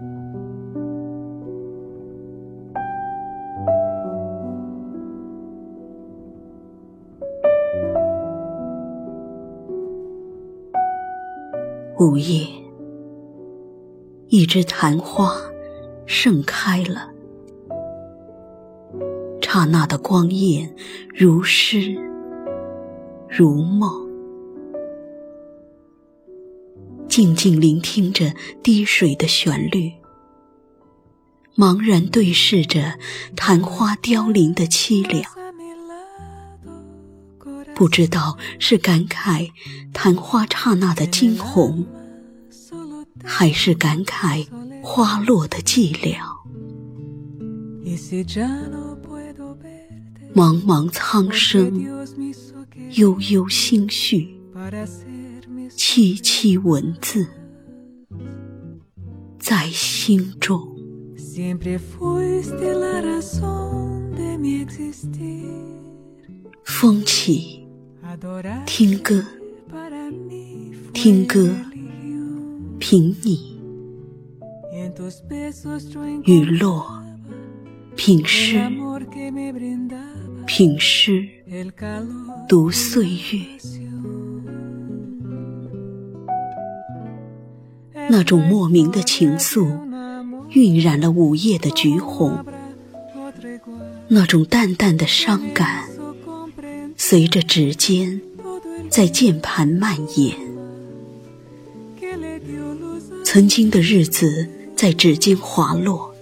午夜，一枝昙花盛开了，刹那的光艳如诗如梦，静静聆听着滴水的旋律，茫然对视着昙花凋零的凄凉。不知道是感慨昙花刹那的惊鸿，还是感慨花落的寂寥。茫茫苍生，悠悠心绪，凄凄文字在心中。风起。听歌，听歌，品你；雨落，品诗，品诗，读岁月。那种莫名的情愫，晕染了午夜的橘红；那种淡淡的伤感。随着指尖在键盘蔓延，曾经的日子在指尖滑落，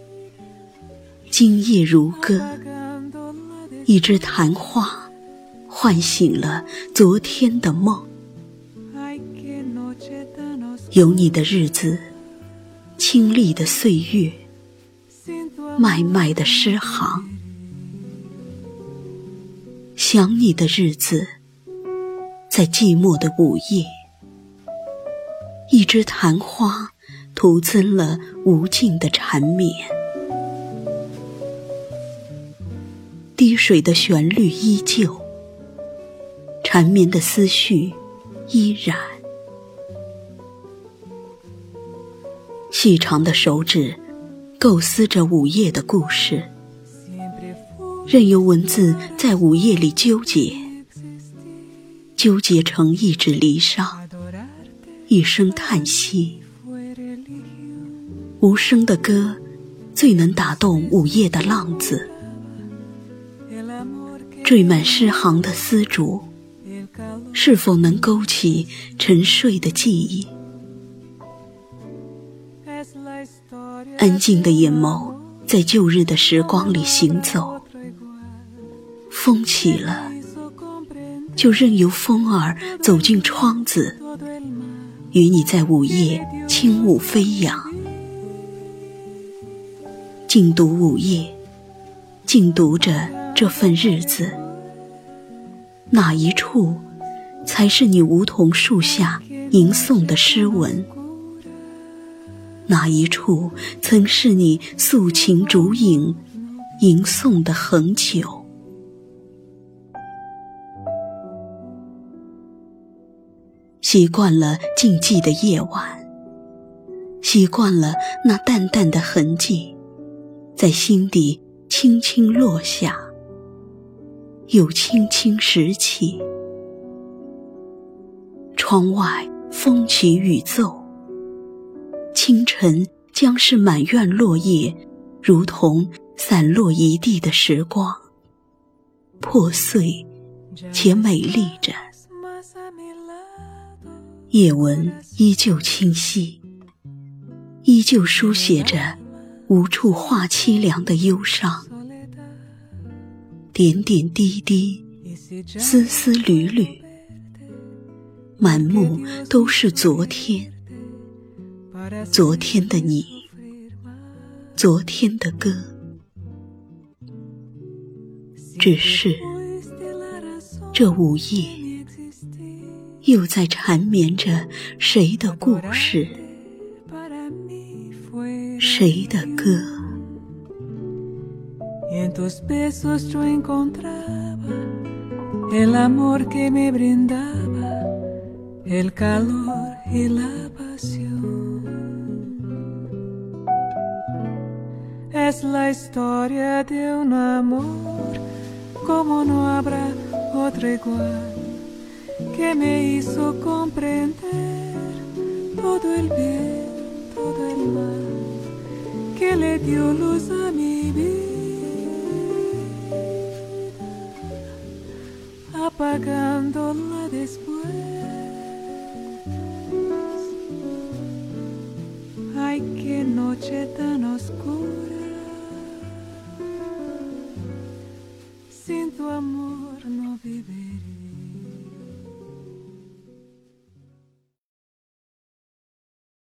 今夜如歌，一支昙花唤醒了昨天的梦。有你的日子，清丽的岁月，脉脉的诗行。想你的日子，在寂寞的午夜，一枝昙花，徒增了无尽的缠绵。滴水的旋律依旧，缠绵的思绪依然。细长的手指，构思着午夜的故事。任由文字在午夜里纠结，纠结成一纸离殇，一声叹息。无声的歌，最能打动午夜的浪子。缀满诗行的丝竹，是否能勾起沉睡的记忆？安静的眼眸，在旧日的时光里行走。风起了，就任由风儿走进窗子，与你在午夜轻舞飞扬。静读午夜，静读着这份日子。哪一处，才是你梧桐树下吟诵的诗文？哪一处，曾是你素琴竹影吟诵的恒久？习惯了静寂的夜晚，习惯了那淡淡的痕迹，在心底轻轻落下，又轻轻拾起。窗外风起雨骤，清晨将是满院落叶，如同散落一地的时光，破碎且美丽着。夜文依旧清晰，依旧书写着无处话凄凉的忧伤。点点滴滴，丝丝缕缕，满目都是昨天。昨天的你，昨天的歌，只是这午夜。又在缠绵着谁的故事，谁的歌？Es la historia de un amor como no habrá otro igual que me hizo comprender todo el bien, todo el mal que le dio luz a mi vida, apagándola después. Ay, qué noche tan oscura. sin tu amor no vive.